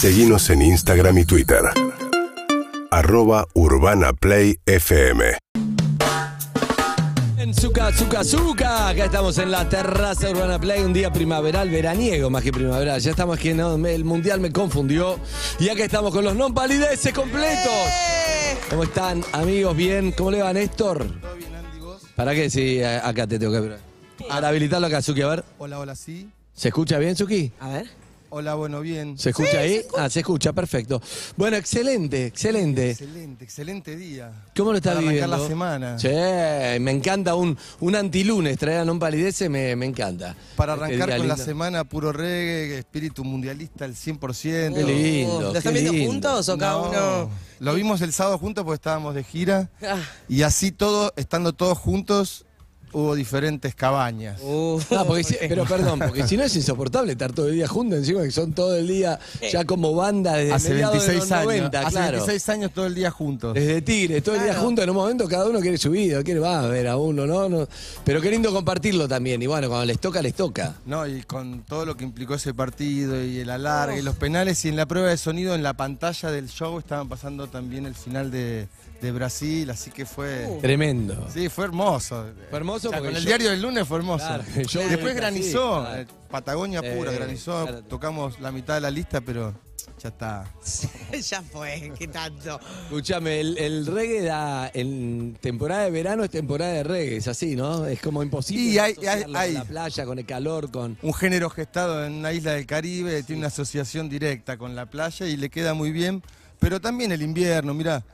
Seguimos en Instagram y Twitter. Arroba Urbana Play FM. En Zuka, Zuka, Zuka. Acá estamos en la terraza Urbana Play, un día primaveral, veraniego más que primaveral. Ya estamos aquí, no, me- el mundial me confundió. Y acá estamos con los non palideces completos. ¿Cómo están, amigos? Bien. ¿Cómo le va, Néstor? ¿Todo bien, Andy, vos? ¿Para qué? Sí, acá te tengo que. Para habilitarlo acá, Zuki, a ver. Hola, hola, sí. ¿Se escucha bien, Zuki? A ver. Hola, bueno, bien. ¿Se escucha ahí? Ah, se escucha, perfecto. Bueno, excelente, excelente. Excelente, excelente día. ¿Cómo lo está Para arrancar viviendo? la semana. Che, me encanta un, un antilunes, traer a non palidece, me, me encanta. Para Este arrancar con la semana, puro reggae, espíritu mundialista al 100%. Qué lindo. ¿Lo qué están viendo lindo. juntos o cada No, uno? Lo vimos el sábado juntos porque estábamos de gira. Ah, Y así todo, estando todos juntos, hubo diferentes cabañas. uh, Ah, porque si- pero perdón, porque si no es insoportable estar todo el día juntos, encima que son todo el día ya como banda desde Hace mediados 26 de los años. 90, hace claro. 26 años todo el día juntos. Desde Tigre, todo el día juntos, en un momento cada uno quiere su vida, quiere va a ver a uno, ¿no? no pero qué lindo compartirlo también, y bueno, cuando les toca, les toca. No, y con todo lo que implicó ese partido y el alargue y los penales y en la prueba de sonido en la pantalla del show estaban pasando también el final de, de Brasil, así que fue... Tremendo. Sí, fue hermoso. Fue hermoso O sea, porque con el yo- diario del lunes fue hermoso. Claro, Después granizó, claro. Patagonia pura, Eh, granizó, claro. tocamos la mitad de la lista, pero ya está. ya fue, ¿qué tanto? Escúchame, el, el reggae da, en temporada de verano es temporada de reggae, es así, ¿no? Es como imposible Y hay- hay- con la playa, con el calor, con... Un género gestado en una isla del Caribe, tiene una asociación directa con la playa y le queda muy bien, pero también el invierno, mira,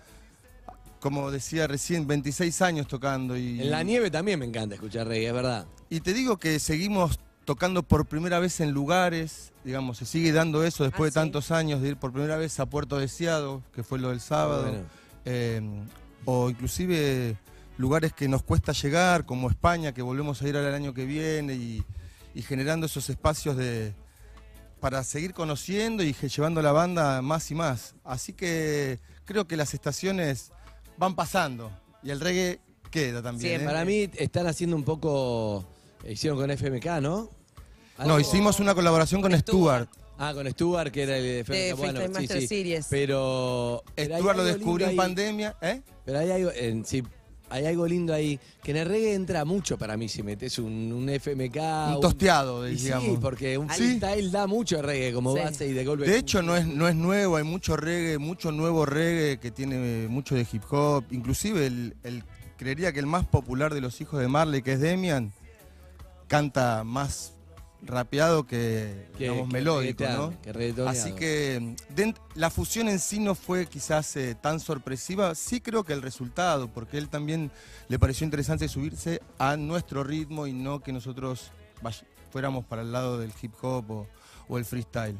como decía recién, 26 años tocando y... En la nieve también me encanta escuchar reggae, es verdad. Y te digo que seguimos tocando por primera vez en lugares, digamos, se sigue dando eso después Ah, de ¿sí? tantos años de ir por primera vez a Puerto Deseado, que fue lo del sábado, Bueno. eh, o inclusive lugares que nos cuesta llegar, como España, que volvemos a ir al año que viene, y, y generando esos espacios de para seguir conociendo y llevando la banda más y más. Así que creo que las estaciones van pasando y el reggae queda también. Siempre. ¿eh? Para mí están haciendo un poco... Hicieron con FMK, ¿no? No, Algo- hicimos una colaboración con Stuart. Stuart. Ah, con Stuart, que era el de FMK. De bueno, Master Series. Pero... Stuart lo descubrió en ahí. pandemia, ¿eh? Pero hay algo, en- sí, hay algo lindo ahí, que en el reggae entra mucho para mí si metes un, un FMK. Un tosteado, y sí, digamos. porque un Sí. freestyle da mucho reggae como Sí. base y de golpe. De hecho, no es, no es nuevo, hay mucho reggae, mucho nuevo reggae que tiene mucho de hip hop. Inclusive, el, el- creería que el más popular de los hijos de Marley, que es Demian, canta más rapeado que, Que- digamos, que melódico, ¿no? que. Así que la fusión en sí no fue quizás eh, tan sorpresiva. Sí creo que el resultado, porque él también le pareció interesante subirse a nuestro ritmo y no que nosotros fuéramos para el lado del hip hop o, o el freestyle.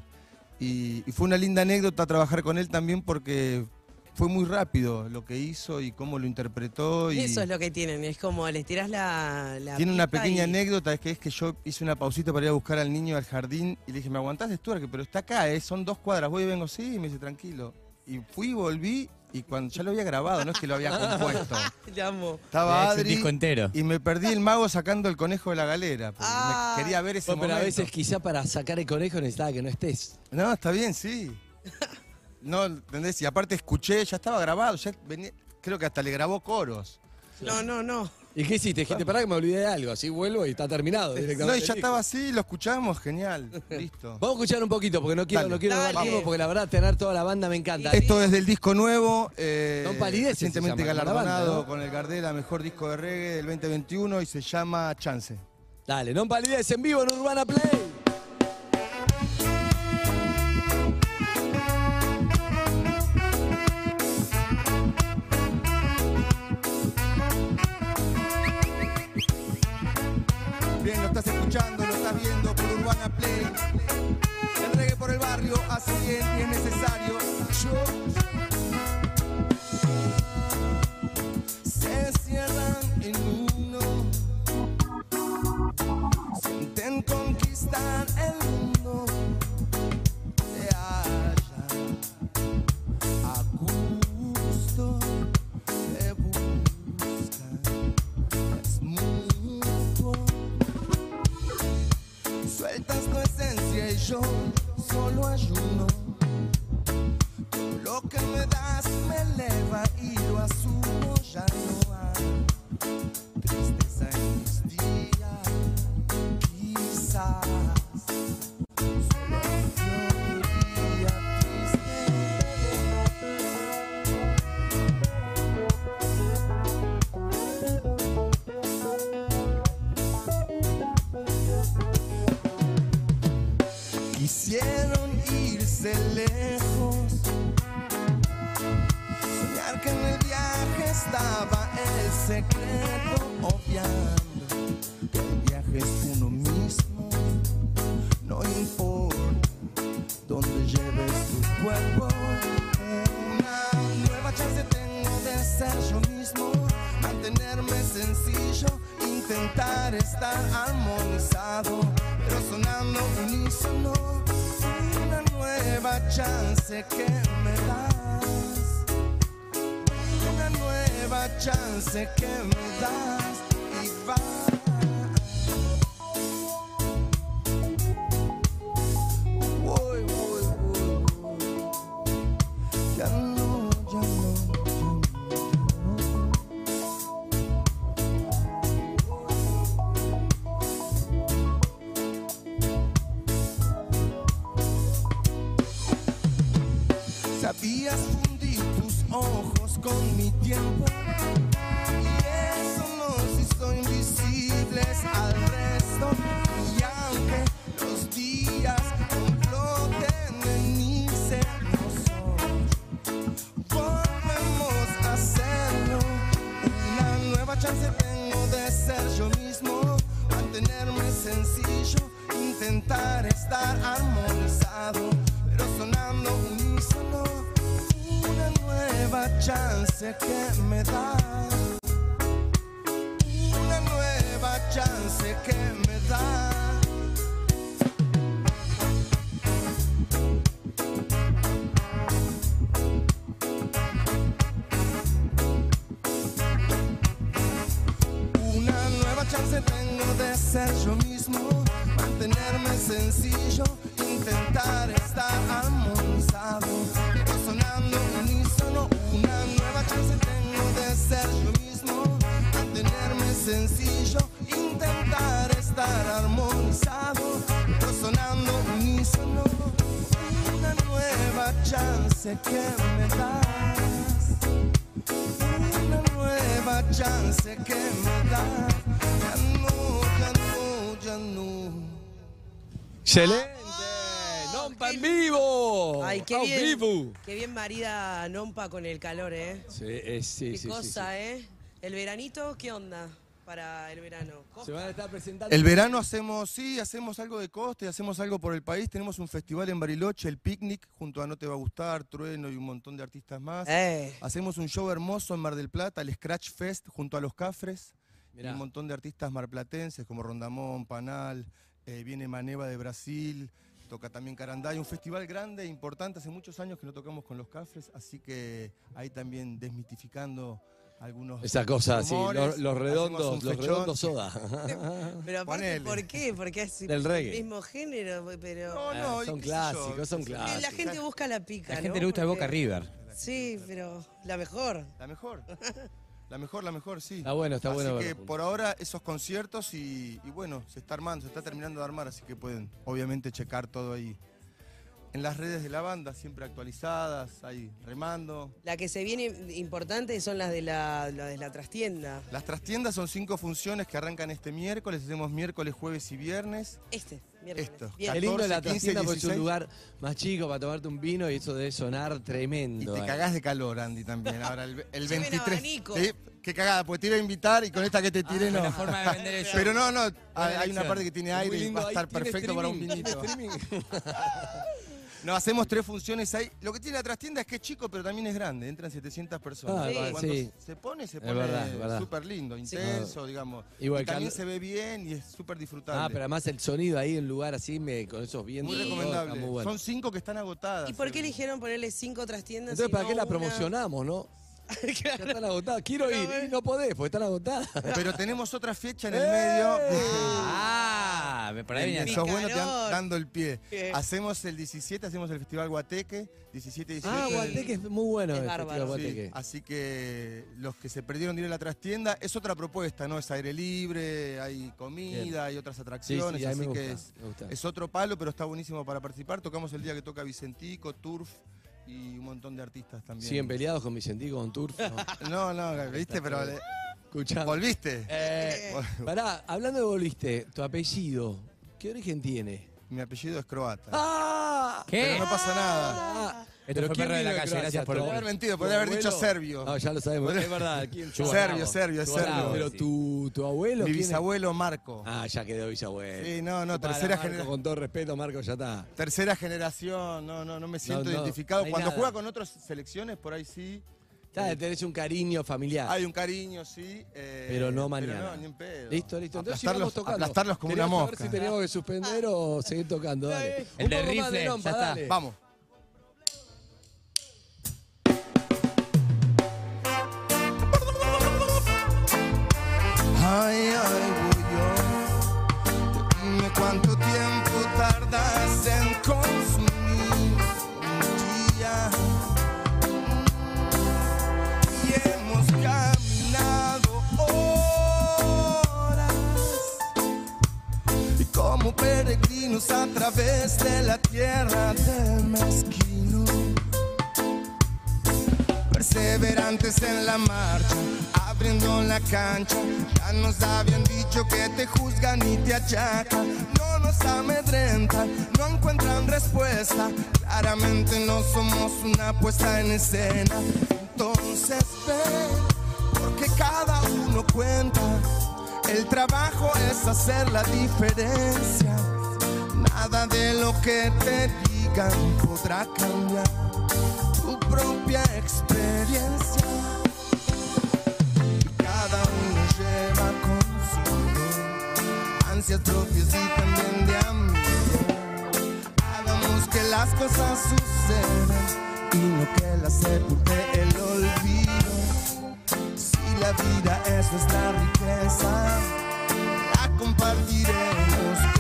Y, y fue una linda anécdota trabajar con él también porque fue muy rápido lo que hizo y cómo lo interpretó. Y Eso es lo que tienen, es como les tirás la, la tiene una pequeña y- anécdota, es que es que yo hice una pausita para ir a buscar al niño al jardín y le dije, ¿me aguantás Stuart? Pero está acá, ¿eh? son dos cuadras, voy y vengo, sí, y me dice, tranquilo. Y fui, volví, y cuando ya lo había grabado, no es que lo había compuesto. Te amo. Estaba Adri disco entero. y me perdí el mago sacando el conejo de la galera. porque me Ah. quería ver ese No, pero a veces quizá para sacar el conejo necesitaba que no estés. No, está bien, sí. No, ¿entendés? Y aparte escuché, ya estaba grabado, ya venía- creo que hasta le grabó coros. No, no, no. ¿Y qué hiciste? Dijiste, pará que me olvidé de algo, así vuelvo y está terminado directamente. No, y ya estaba así, lo escuchamos, genial, listo. Vamos a escuchar un poquito, porque no quiero, Dale. no quiero Dale. dar tiempo, porque la verdad tener toda la banda me encanta. Esto es del disco nuevo, eh, se recientemente llama, la banda, galardonado ¿no? con el Gardela Mejor Disco de Reggae del 2021 y se llama Chance. Dale, non palidez en vivo en Urbana Play. Conquistar el mundo. Se hallan a gusto. Se buscan. Es mutuo. Sueltas tu esencia y yo secreto, obviando que el viaje es uno mismo. No importa donde lleves tu cuerpo. Una nueva chance tengo de ser yo mismo, mantenerme sencillo, intentar estar armonizado, pero sonando unísono. Una nueva chance que me una nueva chance que me das y va. Ser yo mismo, mantenerme sencillo, intentar estar armonizado, sonando unísono. Una nueva chance tengo de ser yo mismo, mantenerme sencillo, intentar estar armonizado, sonando unísono. Una nueva chance que me das una nueva chance que me da. ¡Excelente! ¡Nompa en vivo! Ay, qué ¡A bien. vivo! Qué bien marida Nompa con el calor, ¿eh? Sí, eh, sí, Qué sí, sí, cosa, sí. ¿eh? El veranito, ¿qué onda para el verano? Se van a estar presentando. El verano hacemos, sí, hacemos algo de coste, hacemos algo por el país. Tenemos un festival en Bariloche, el Picnic, junto a No Te Va a Gustar, Trueno y un montón de artistas más. Eh. Hacemos un show hermoso en Mar del Plata, el Scratch Fest, junto a Los Cafres. Y Mirá. un montón de artistas marplatenses como Rondamón, Panal, eh, viene Maneva de Brasil, toca también Carandá. un festival grande, importante, hace muchos años que no tocamos con Los Cafres, así que ahí también desmitificando algunos Esa cosa, sí, los, redondos, los fechón. redondos soda. Pero aparte. ¿por qué? Porque es Del el mismo género, pero... No, Ah, no, son yo, clásicos, son clásicos. la gente busca la pica, La ¿no? gente le gusta el Porque- Boca River. Sí, pero la mejor. La mejor. La mejor, la mejor, sí. Está bueno, está así bueno que verlo. por ahora esos conciertos y, y bueno, se está armando, se está terminando de armar, así que pueden obviamente checar todo ahí en las redes de la banda, siempre actualizadas, ahí remando. La que se viene importante son las de la, la de la trastienda. Las trastiendas son cinco funciones que arrancan este miércoles, hacemos miércoles, jueves y viernes. Este, miércoles. Esto. Bien. Qué lindo la 14, 15, trastienda porque es un 16. lugar más chico para tomarte un vino y eso debe sonar Y tremendo. te eh. cagás de calor, Andy, también. Ahora el, el Lleven 23. abanico. Sí, Qué cagada, porque te iba a invitar y con esta que te tiré no. Buena forma de vender el show. Pero no, no, hay, hay una parte que tiene aire y va a estar perfecto para un streaming, vinito. No, hacemos tres funciones ahí. Lo que tiene la trastienda es que es chico, pero también es grande. Entran 700 personas. Ah, Cuando sí. se pone, se pone súper lindo, intenso, digamos. Igual y también cal- se ve bien y es súper disfrutable. Ah, pero además el sonido ahí en lugar así, me, con esos vientos. Muy recomendable. muy bueno. Son cinco que están agotadas. ¿Y por qué Eh, eligieron ponerle cinco trastiendas? Entonces, ¿para no qué la una? promocionamos, no? Ya Claro. están agotadas. Quiero ir no podés, porque están agotadas. Pero tenemos otra fecha en el ¡Eh! medio. Ah, me viene. sos bueno te dan- Picarón. dando el pie. ¿Qué? Hacemos el 17, hacemos el Festival Guateque, 17 y 18. Ah, Guateque es muy bueno. Es el bárbaro. Festival Sí, Guateque. así que los que se perdieron de ir a la trastienda, es otra propuesta, ¿no? Es aire libre, hay comida, hay otras atracciones, sí, así gusta, que es, otro palo, pero está buenísimo para participar. Tocamos el día que toca Vicentico, Turf y un montón de artistas también. Siguen peleados con Vicentico, con Turf. ¿no? No, no, viste, pero volviste. Eh, pará, hablando de volviste, tu apellido, ¿qué origen tiene? Mi apellido es croata. ¡Ah! ¿Qué? Pero no pasa nada. Esto fue ¿quién Perro de la calle, gracias por Podría ¿Tu- haber mentido, podría haber dicho serbio. No, ya lo sabemos, es verdad. ¿Quién? Serbio, serbio, es serbio. Pero tu, tu abuelo. Mi ¿quién es? bisabuelo Marco. Ah, ya quedó bisabuelo. Sí, no, no, tercera generación. Con todo respeto, Marco, ya está. Tercera generación, no, no, no me siento no, identificado. no Cuando nada. juega con otras selecciones, por ahí sí. Ya tenés un cariño familiar. Hay un cariño, sí. eh, Pero no mañana. Pero no, ni en pedo. Listo, listo. Entonces aplastarlos, sigamos tocando. aplastarlos como una mosca. saber si teníamos que suspender o seguir tocando. Dale. El Un de rifle, ya está. dale. Vamos. Ay, ay, voy yo. Dime cuánto En la marcha, abriendo la cancha. Ya nos habían dicho que te juzgan y te achacan. No nos amedrentan, no encuentran respuesta. Claramente no somos una puesta en escena. Entonces ven, porque cada uno cuenta. El trabajo es hacer la diferencia. Nada de lo que te digan podrá cambiar propia experiencia. Cada uno lleva consigo ansias propias y también de amigo. Hagamos que las cosas sucedan y no que las sepulte el olvido. Si la vida es nuestra riqueza, la compartiremos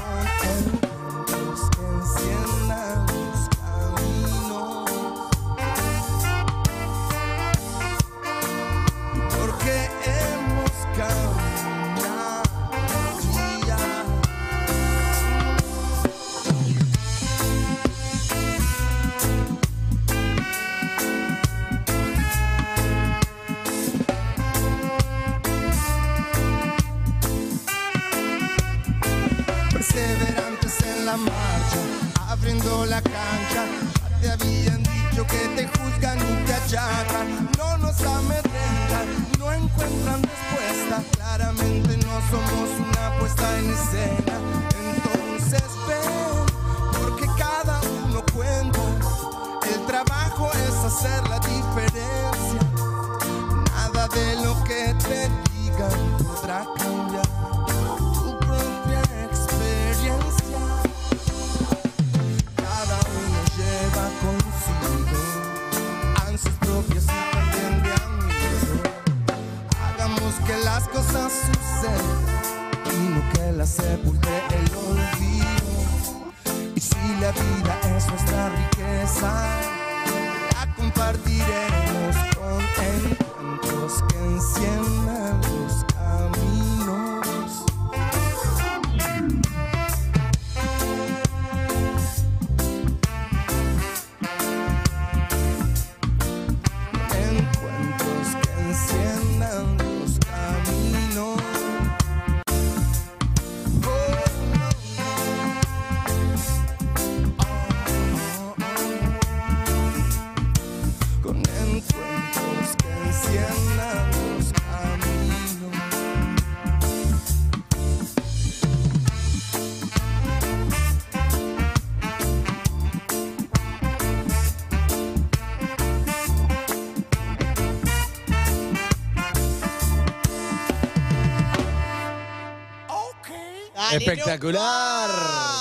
Espectacular.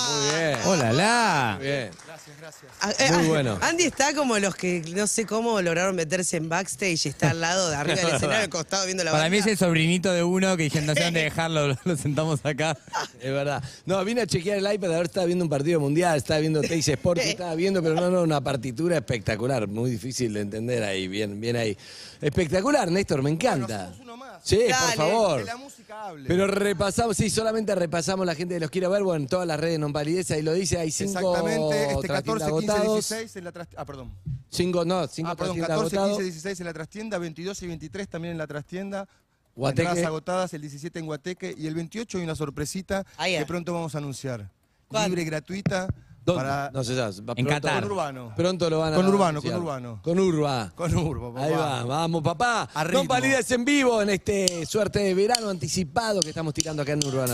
Muy bien. Hola, la. Muy bien. Gracias, gracias. Ah, eh, Muy ah, bueno. Andy está como los que no sé cómo lograron meterse en backstage y está al lado de arriba del escenario, al costado viendo la Para mí es banda. el sobrinito de uno que dijeron no sé dónde dejarlo, lo, lo sentamos acá. Es verdad. No, vine a chequear el iPad, a ver, estaba viendo un partido mundial, estaba viendo Teis Sport, estaba viendo, pero no, no, una partitura espectacular, muy difícil de entender ahí, bien, bien ahí. Espectacular, Néstor, me encanta. Sí, Dale. por favor. Que la música hable. Pero repasamos, sí, solamente repasamos la gente que los quiere ver, bueno, en todas las redes non validez, ahí lo dice, hay cinco Exactamente, este 14, trastiendas 15, agotados. 16 en la trastienda. Ah, perdón. Cinco, no, cinco Ah, perdón, trastiendas 14, agotados. 15, 16 en la trastienda, 22 y 23 también en la trastienda. Guateque. Entradas agotadas el 17 en Guateque y el 28 hay una sorpresita Ah, ya. que pronto vamos a anunciar. ¿Cuál? Libre gratuita ¿Dónde? Para- no sé, ya, va En pronto- Qatar. Con Urbano. Pronto lo van a Con Urbano, anunciar. con Urbano. Con Urba. Con Urbo, papá. Ahí va, vamos papá. A No ritmo. palides en vivo en este suerte de verano anticipado que estamos tirando acá en Urbana.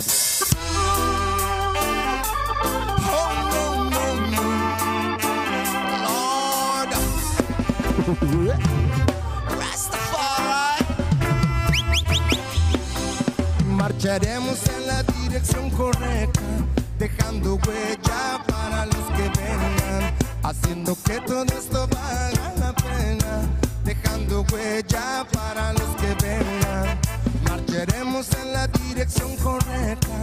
Oh, no, no, no. Lord. Rastafari. Marcharemos en la dirección correcta, dejando huella para los que vengan, haciendo que todo esto valga la pena, dejando huella para los que vengan. Marcharemos en la dirección correcta,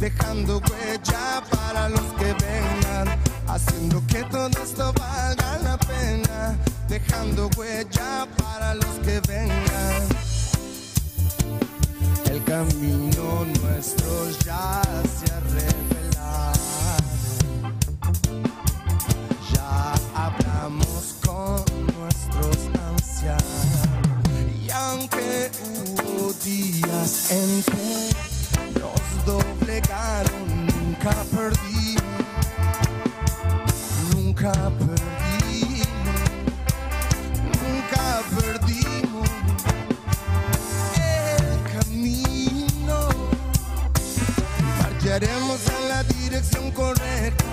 dejando huella para los que vengan, haciendo que todo esto valga la pena, dejando huella para los que vengan. El camino nuestro ya se ha revelado. Ya hablamos con nuestros ancianos. Y aunque hubo días en que nos doblegaron, nunca perdimos. Nunca perdimos. Correcta,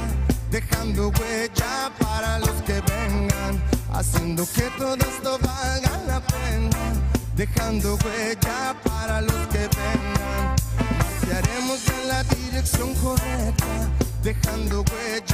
dejando huella para los que vengan, haciendo que todo esto valga la pena, dejando huella para los que vengan. Marcharemos en la dirección correcta, dejando huella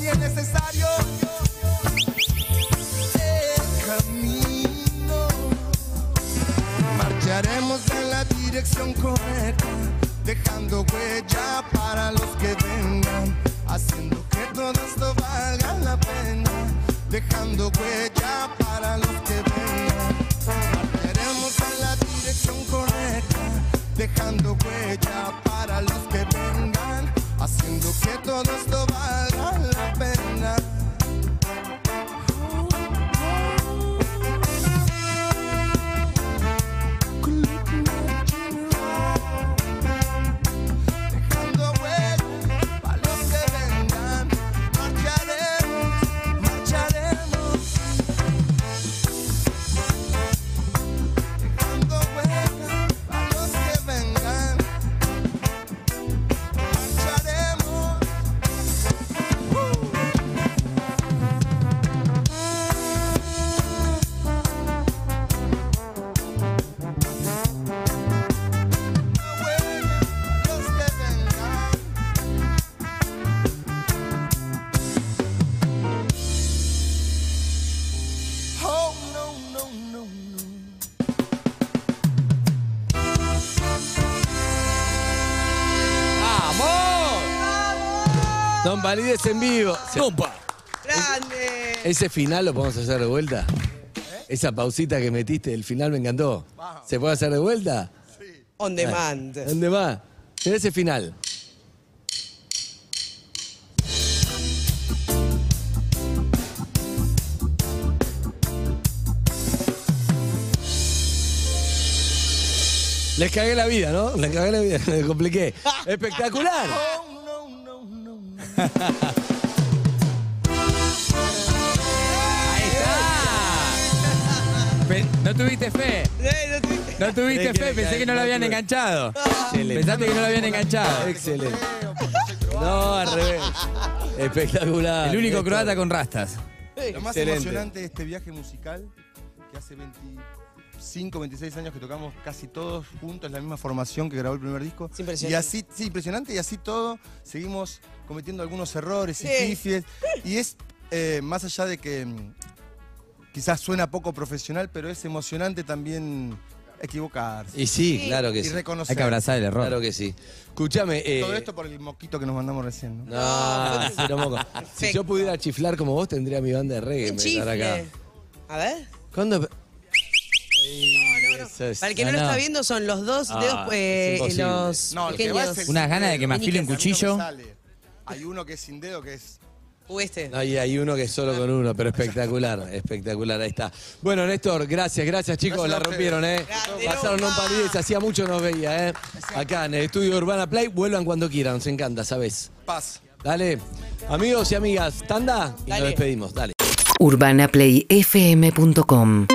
y es necesario el camino. Marcharemos en la dirección correcta, dejando huella para los que vengan, haciendo que todo esto valga la pena, dejando huella para los que vengan. Marcharemos en la dirección correcta, dejando huella para los que vengan, haciendo que todo esto Don Valides en vivo. ¡Compa! ¡Grande! Ese final lo podemos hacer de vuelta. Esa pausita que metiste, el final me encantó. ¿Se puede hacer de vuelta? On demand. ¿Dónde va? Mira ese final. Les cagué la vida, ¿no? Les cagué la vida, les compliqué. ¡Espectacular! Ahí está. No tuviste fe. No te- No tuviste fe. Pensé que no lo habían enganchado. Pensaste que no lo habían enganchado. Excelente. No, al revés. Espectacular. El único croata con rastas. Lo más Excelente. emocionante de este viaje musical, que hace 25, 26 años que tocamos casi todos juntos, la misma formación que grabó el primer disco. Es impresionante. Y así, sí, impresionante, y así todo, seguimos cometiendo algunos errores y Sí. pifies. Y es, eh, más allá de que mm, quizás suena poco profesional, pero es emocionante también equivocarse. Y sí, claro que Y sí. reconocer. Hay que abrazar el error. Claro que sí. Escúchame. eh, Todo esto por el moquito que nos mandamos recién, ¿no? No, cero moco. Si yo pudiera chiflar como vos, tendría mi banda de reggae. estar acá. A ver. ¿Cuándo? No, no. Para el que no, No, lo está no. viendo, son los dos Ah, dedos, eh, los No, pequeños. Unas ganas de que me afile un no me cuchillo. sale. Hay uno que es sin dedo que es. Uh, este. No, y hay uno que es solo con uno, pero espectacular, espectacular, ahí está. Bueno, Néstor, gracias, gracias chicos, Gracias la rompieron, ¿eh? Pasaron un Luca. palidez, hacía mucho nos veía, ¿eh? Acá en el estudio Urbana Play, vuelvan cuando quieran, nos encanta, ¿sabes? Paz. Dale, amigos y amigas, tanda y nos Dale. despedimos, dale. urbanaplayfm.com